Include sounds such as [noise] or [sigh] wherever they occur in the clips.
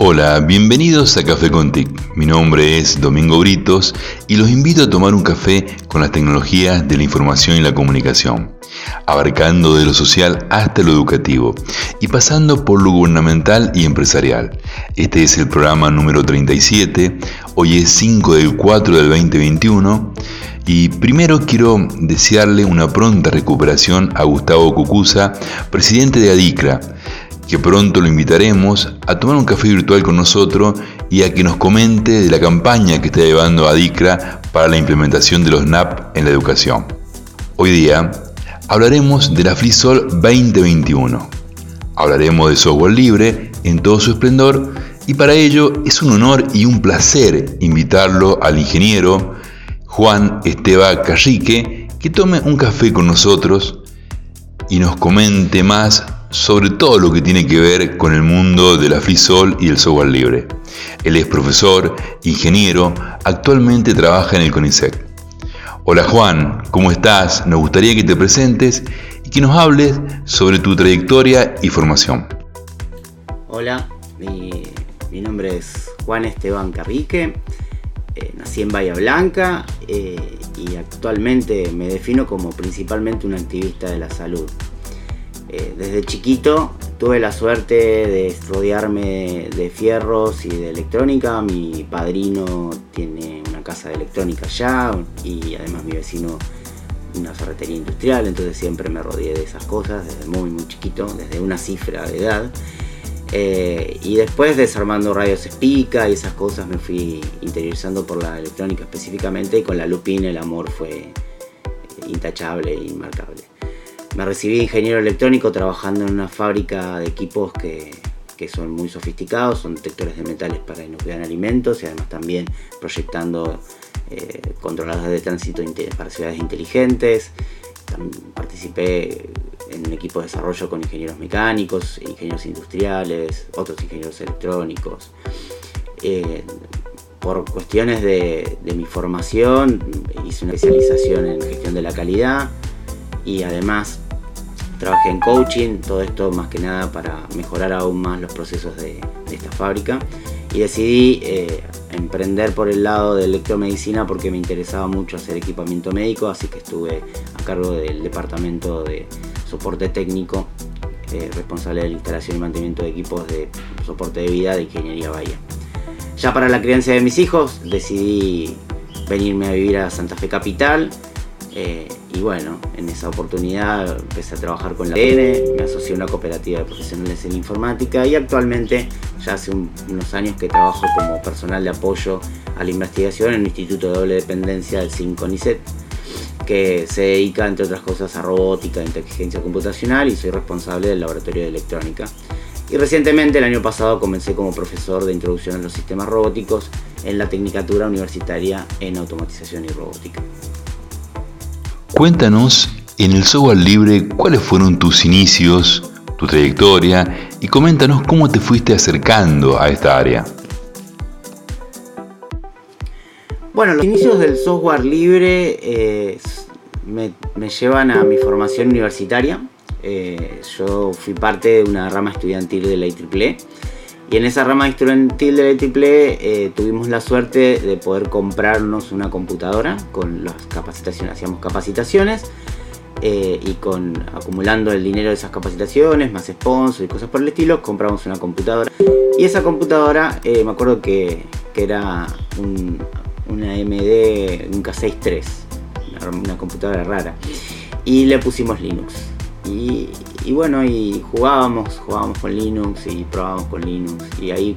Hola, bienvenidos a Café con TIC. Mi nombre es Domingo Britos y los invito a tomar un café con las tecnologías de la información y la comunicación, abarcando de lo social hasta lo educativo y pasando por lo gubernamental y empresarial. Este es el programa número 37, hoy es 5 del 4 del 2021 y primero quiero desearle una pronta recuperación a Gustavo Cucuza, presidente de ADICRA, que pronto lo invitaremos a tomar un café virtual con nosotros y a que nos comente de la campaña que está llevando ADICRA para la implementación de los NAP en la educación. Hoy día hablaremos de la FreeSol 2021. Hablaremos de software libre en todo su esplendor y para ello es un honor y un placer invitarlo al ingeniero Juan Esteba Carrique que tome un café con nosotros y nos comente más sobre todo lo que tiene que ver con el mundo de la FreeSol y el software libre. Él es profesor, ingeniero, actualmente trabaja en el CONICET. Hola Juan, ¿cómo estás? Nos gustaría que te presentes y que nos hables sobre tu trayectoria y formación. Hola, mi, nombre es Juan Esteban Carrique, eh, nací en Bahía Blanca eh, y actualmente me defino como principalmente un activista de la salud. Eh, desde chiquito tuve la suerte de rodearme de fierros y de electrónica. Mi padrino tiene una casa de electrónica allá y además mi vecino una ferretería industrial, entonces siempre me rodeé de esas cosas desde muy muy chiquito, desde una cifra de edad. Eh, y después desarmando radios Spica y esas cosas me fui interiorizando por la electrónica específicamente y con la Lupina el amor fue intachable e inmarcable. Me recibí de ingeniero electrónico trabajando en una fábrica de equipos que, son muy sofisticados, son detectores de metales para inocular alimentos y además también proyectando eh, controladores de tránsito para ciudades inteligentes. participé en un equipo de desarrollo con ingenieros mecánicos, ingenieros industriales, otros ingenieros electrónicos. Eh, por cuestiones de, de mi formación hice una especialización en gestión de la calidad y además trabajé en coaching, todo esto más que nada para mejorar aún más los procesos de, esta fábrica y decidí eh, emprender por el lado de electromedicina porque me interesaba mucho hacer equipamiento médico, así que estuve a cargo del departamento de soporte técnico, eh, responsable de la instalación y mantenimiento de equipos de soporte de vida de Ingeniería Bahía. Ya para la crianza de mis hijos decidí venirme a vivir a Santa Fe Capital. Eh, y bueno, en esa oportunidad empecé a trabajar con la ADN, me asocié a una cooperativa de profesionales en informática y actualmente ya hace unos años que trabajo como personal de apoyo a la investigación en un instituto de doble dependencia del CINCONICET que se dedica entre otras cosas a robótica, inteligencia computacional y soy responsable del laboratorio de electrónica. Y recientemente, el año pasado, comencé como profesor de introducción a los sistemas robóticos en la Tecnicatura Universitaria en Automatización y Robótica. Cuéntanos en el software libre cuáles fueron tus inicios, tu trayectoria y coméntanos cómo te fuiste acercando a esta área. Bueno, los inicios del software libre eh, me, llevan a mi formación universitaria. Eh, yo fui parte de una rama estudiantil de la IEEE y en esa rama estudiantil de la eh, tuvimos la suerte de poder comprarnos una computadora con las capacitaciones, hacíamos capacitaciones eh, y con acumulando el dinero de esas capacitaciones, más sponsors y cosas por el estilo, compramos una computadora. Y esa computadora, eh, me acuerdo que, era una MD, un K63, una computadora rara. Y le pusimos Linux. Y, bueno, y jugábamos, jugábamos con Linux y probábamos con Linux. Y ahí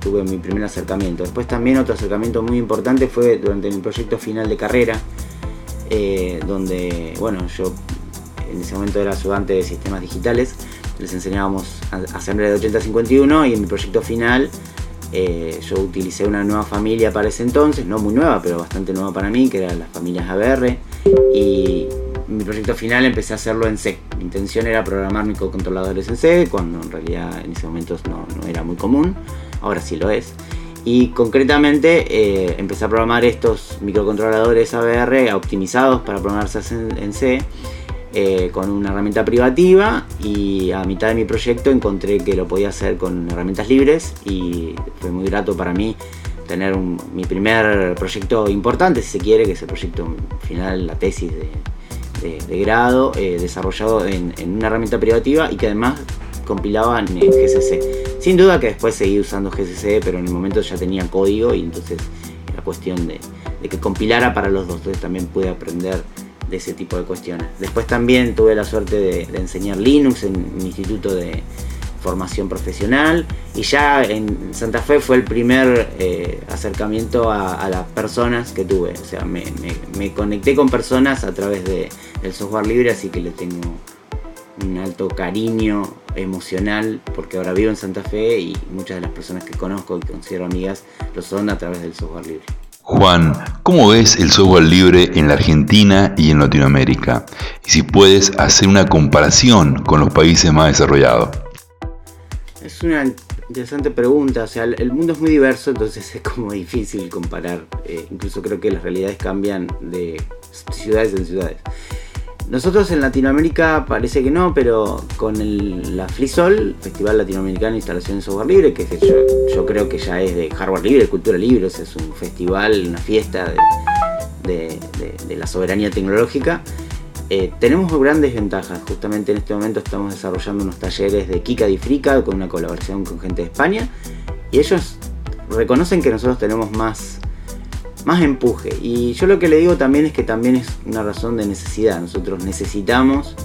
tuve mi primer acercamiento. Después también otro acercamiento muy importante fue durante mi proyecto final de carrera, eh, donde, bueno, yo en ese momento era ayudante de sistemas digitales, les enseñábamos asamblea de 8051 y en mi proyecto final eh, yo utilicé una nueva familia para ese entonces, no muy nueva, pero bastante nueva para mí, que eran las familias ABR. Y mi proyecto final empecé a hacerlo en C. Mi intención era programar microcontroladores en C, cuando en realidad en ese momento no, era muy común, ahora sí lo es. Y concretamente eh, empecé a programar estos microcontroladores ABR optimizados para programarse en, C eh, con una herramienta privativa y a mitad de mi proyecto encontré que lo podía hacer con herramientas libres y fue muy grato para mí tener mi primer proyecto importante, si se quiere, que es el proyecto final, la tesis de, grado, eh, desarrollado en, una herramienta privativa y que además compilaba en GCC. Sin duda que después seguí usando GCC, pero en el momento ya tenía código y entonces era cuestión de, que compilara para los dos. Entonces también pude aprender de ese tipo de cuestiones. Después también tuve la suerte de, enseñar Linux en mi instituto de formación profesional y ya en Santa Fe fue el primer eh, acercamiento a, las personas que tuve. O sea, me, conecté con personas a través de, del software libre, así que le tengo un alto cariño emocional porque ahora vivo en Santa Fe y muchas de las personas que conozco y considero amigas lo son a través del software libre. Juan, ¿cómo ves el software libre en la Argentina y en Latinoamérica? Y si puedes hacer una comparación con los países más desarrollados. Es una interesante pregunta, o sea, el mundo es muy diverso, entonces es como difícil comparar, eh, incluso creo que las realidades cambian de ciudades en ciudades. Nosotros en Latinoamérica parece que no, pero con el, la FLISOL, Festival Latinoamericano de Instalación de Software Libre, que yo, creo que ya es de hardware libre, cultura libre, es un festival, una fiesta de, la soberanía tecnológica, eh, tenemos grandes ventajas. Justamente en este momento estamos desarrollando unos talleres de Kika y Frica con una colaboración con gente de España y ellos reconocen que nosotros tenemos más más empuje. Y yo lo que le digo también es que también es una razón de necesidad. Nosotros necesitamos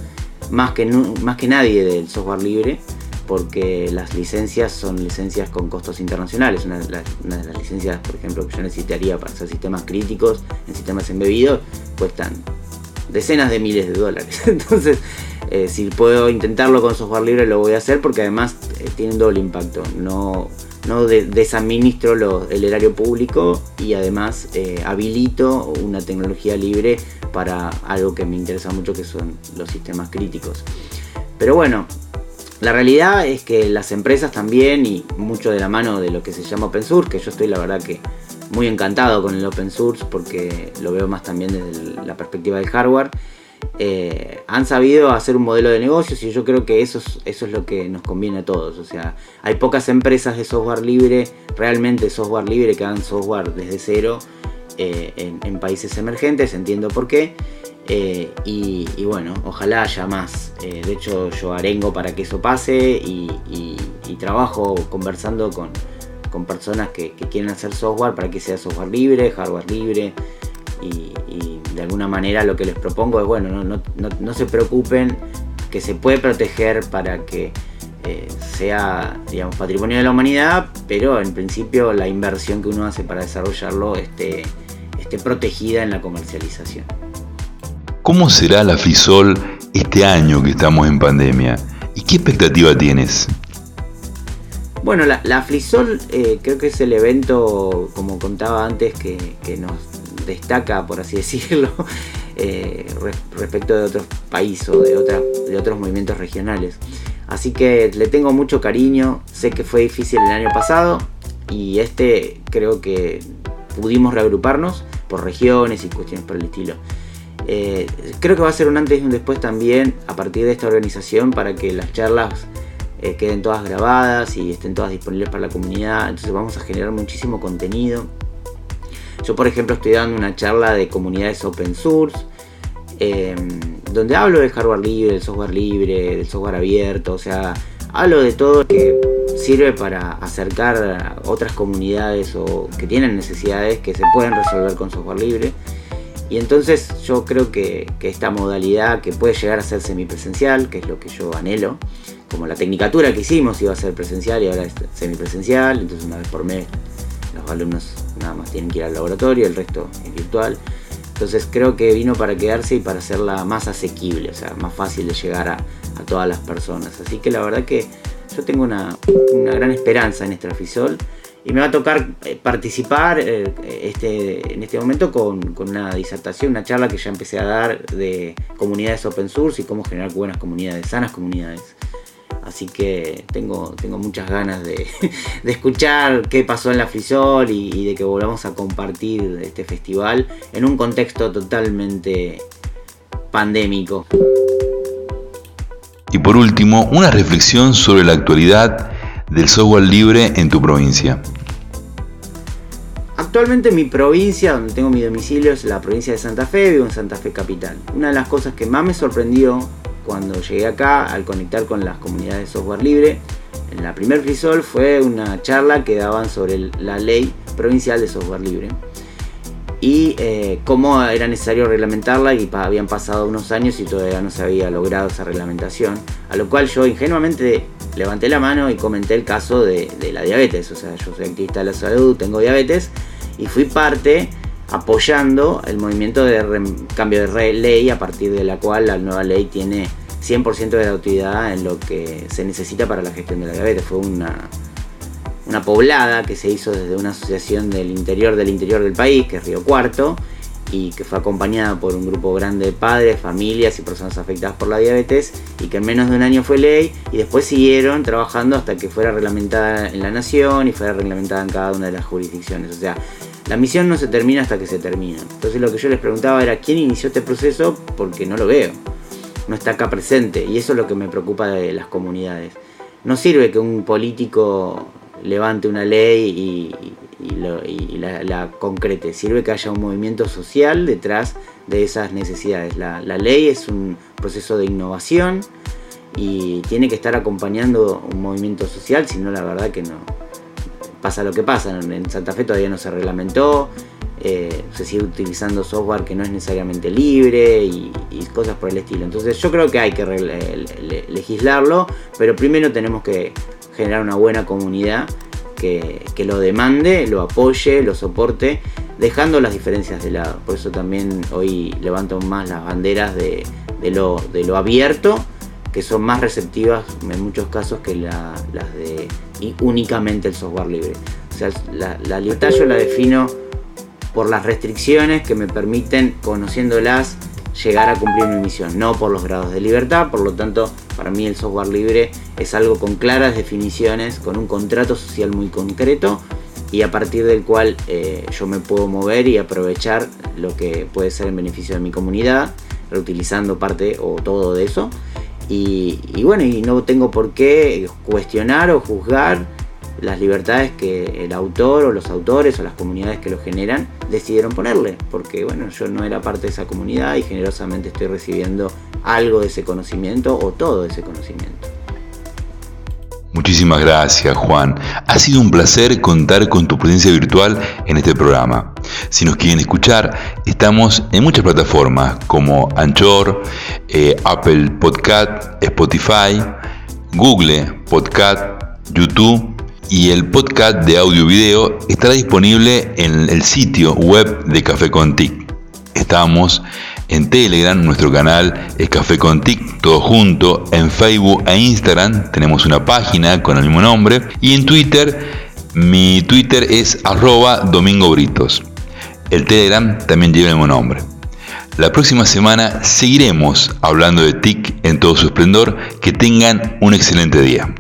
más que, más que nadie del software libre porque las licencias son licencias con costos internacionales. Una de, las, licencias, por ejemplo, que yo necesitaría para hacer sistemas críticos en sistemas embebidos cuestan decenas de miles de dólares. [laughs] Entonces, eh, si puedo intentarlo con software libre, lo voy a hacer porque además eh, tiene un doble impacto. No no desadministro el erario público y además eh, habilito una tecnología libre para algo que me interesa mucho que son los sistemas críticos. Pero bueno, la realidad es que las empresas también y mucho de la mano de lo que se llama open source, que yo estoy la verdad que muy encantado con el open source porque lo veo más también desde la perspectiva del hardware, eh, han sabido hacer un modelo de negocios y yo creo que eso es, eso es lo que nos conviene a todos. O sea, hay pocas empresas de software libre, realmente software libre, que hagan software desde cero eh, en, países emergentes, entiendo por qué. Eh, y, bueno, ojalá haya más. de hecho, yo arengo para que eso pase y, trabajo conversando con, personas que, quieren hacer software para que sea software libre, hardware libre y, de alguna manera lo que les propongo es, bueno, no, se preocupen, que se puede proteger para que eh, sea, digamos, patrimonio de la humanidad, pero en principio la inversión que uno hace para desarrollarlo esté, esté protegida en la comercialización. ¿Cómo será la FISOL este año que estamos en pandemia? ¿Y qué expectativa tienes? Bueno, la, la FLISOL eh, creo que es el evento, como contaba antes, que, nos destaca, por así [laughs] decirlo, eh, respecto de otros países o de, de otros movimientos regionales. Así que le tengo mucho cariño, sé que fue difícil el año pasado y este creo que pudimos reagruparnos por regiones y cuestiones por el estilo. Eh, creo que va a ser un antes y un después también a partir de esta organización para que las charlas eh, queden todas grabadas y estén todas disponibles para la comunidad. Entonces vamos a generar muchísimo contenido. Yo, por ejemplo, estoy dando una charla de comunidades open source, em, donde hablo del hardware libre, del software libre, del software abierto, o sea, hablo de todo que sirve para acercar otras comunidades o que tienen necesidades que se pueden resolver con software libre. Y entonces yo creo que, esta modalidad que puede llegar a ser semipresencial, que es lo que yo anhelo, como la tecnicatura que hicimos iba a ser presencial y ahora es semipresencial, entonces una vez por mes los alumnos nada más tienen que ir al laboratorio, el resto es virtual. Entonces creo que vino para quedarse y para hacerla más asequible, o sea, más fácil de llegar a, todas las personas. Así que la verdad que yo tengo una, gran esperanza en este Afisol y me va a tocar eh, participar eh, este, en este momento con, con, una disertación, una charla que ya empecé a dar de comunidades open source y cómo generar buenas comunidades, sanas comunidades. Así que tengo, tengo muchas ganas de, [laughs] escuchar qué pasó en la Frisol y, de que volvamos a compartir este festival en un contexto totalmente pandémico. Y por último, una reflexión sobre la actualidad del software libre en tu provincia. Actualmente mi provincia, donde tengo mi domicilio, es la provincia de Santa Fe, vivo en Santa Fe Capital. Una de las cosas que más me sorprendió cuando llegué acá al conectar con las comunidades de software libre, en la primer FreeSol fue una charla que daban sobre la ley provincial de software libre y eh, cómo era necesario reglamentarla y habían pasado unos años y todavía no se había logrado esa reglamentación, a lo cual yo ingenuamente levanté la mano y comenté el caso de, la diabetes, o sea, yo soy activista de la salud, tengo diabetes y fui parte apoyando el movimiento de cambio de ley a partir de la cual la nueva ley tiene 100% de autoridad en lo que se necesita para la gestión de la diabetes. Fue una, una poblada que se hizo desde una asociación del interior del interior del país, que es Río Cuarto, y que fue acompañada por un grupo grande de padres, familias y personas afectadas por la diabetes, y que en menos de un año fue ley, y después siguieron trabajando hasta que fuera reglamentada en la nación y fuera reglamentada en cada una de las jurisdicciones. O sea, la misión no se termina hasta que se termina. Entonces lo que yo les preguntaba era, ¿quién inició este proceso? Porque no lo veo. No está acá presente, y eso es lo que me preocupa de las comunidades. No sirve que un político levante una ley y, la, concrete. Sirve que haya un movimiento social detrás de esas necesidades. La, ley es un proceso de innovación y tiene que estar acompañando un movimiento social, si no la verdad que no. Pasa lo que pasa, en Santa Fe todavía no se reglamentó, eh, se sigue utilizando software que no es necesariamente libre y, cosas por el estilo. Entonces yo creo que hay que legislarlo, pero primero tenemos que generar una buena comunidad que, lo demande, lo apoye, lo soporte, dejando las diferencias de lado. Por eso también hoy levanto más las banderas de, lo, de lo abierto, que son más receptivas en muchos casos que las de únicamente el software libre. O sea, la, la libertad yo la defino por las restricciones que me permiten, conociéndolas, llegar a cumplir mi misión, no por los grados de libertad, por lo tanto para mí el software libre es algo con claras definiciones, con un contrato social muy concreto y a partir del cual eh, yo me puedo mover y aprovechar lo que puede ser en beneficio de mi comunidad, reutilizando parte o todo de eso. Y, bueno, y no tengo por qué cuestionar o juzgar las libertades que el autor o los autores o las comunidades que lo generan decidieron ponerle, porque bueno, yo no era parte de esa comunidad y generosamente estoy recibiendo algo de ese conocimiento o todo ese conocimiento. Muchísimas gracias Juan. Ha sido un placer contar con tu presencia virtual en este programa. Si nos quieren escuchar, estamos en muchas plataformas como Anchor, eh, Apple Podcast, Spotify, Google Podcast, YouTube y el podcast de audio video estará disponible en el sitio web de Café Contic. Estamos en Telegram, nuestro canal es Café Contic, todo junto. En Facebook e Instagram tenemos una página con el mismo nombre. Y en Twitter, mi Twitter es arroba Domingo Britos. El Telegram también lleva el mismo nombre. La próxima semana seguiremos hablando de TIC en todo su esplendor. Que tengan un excelente día.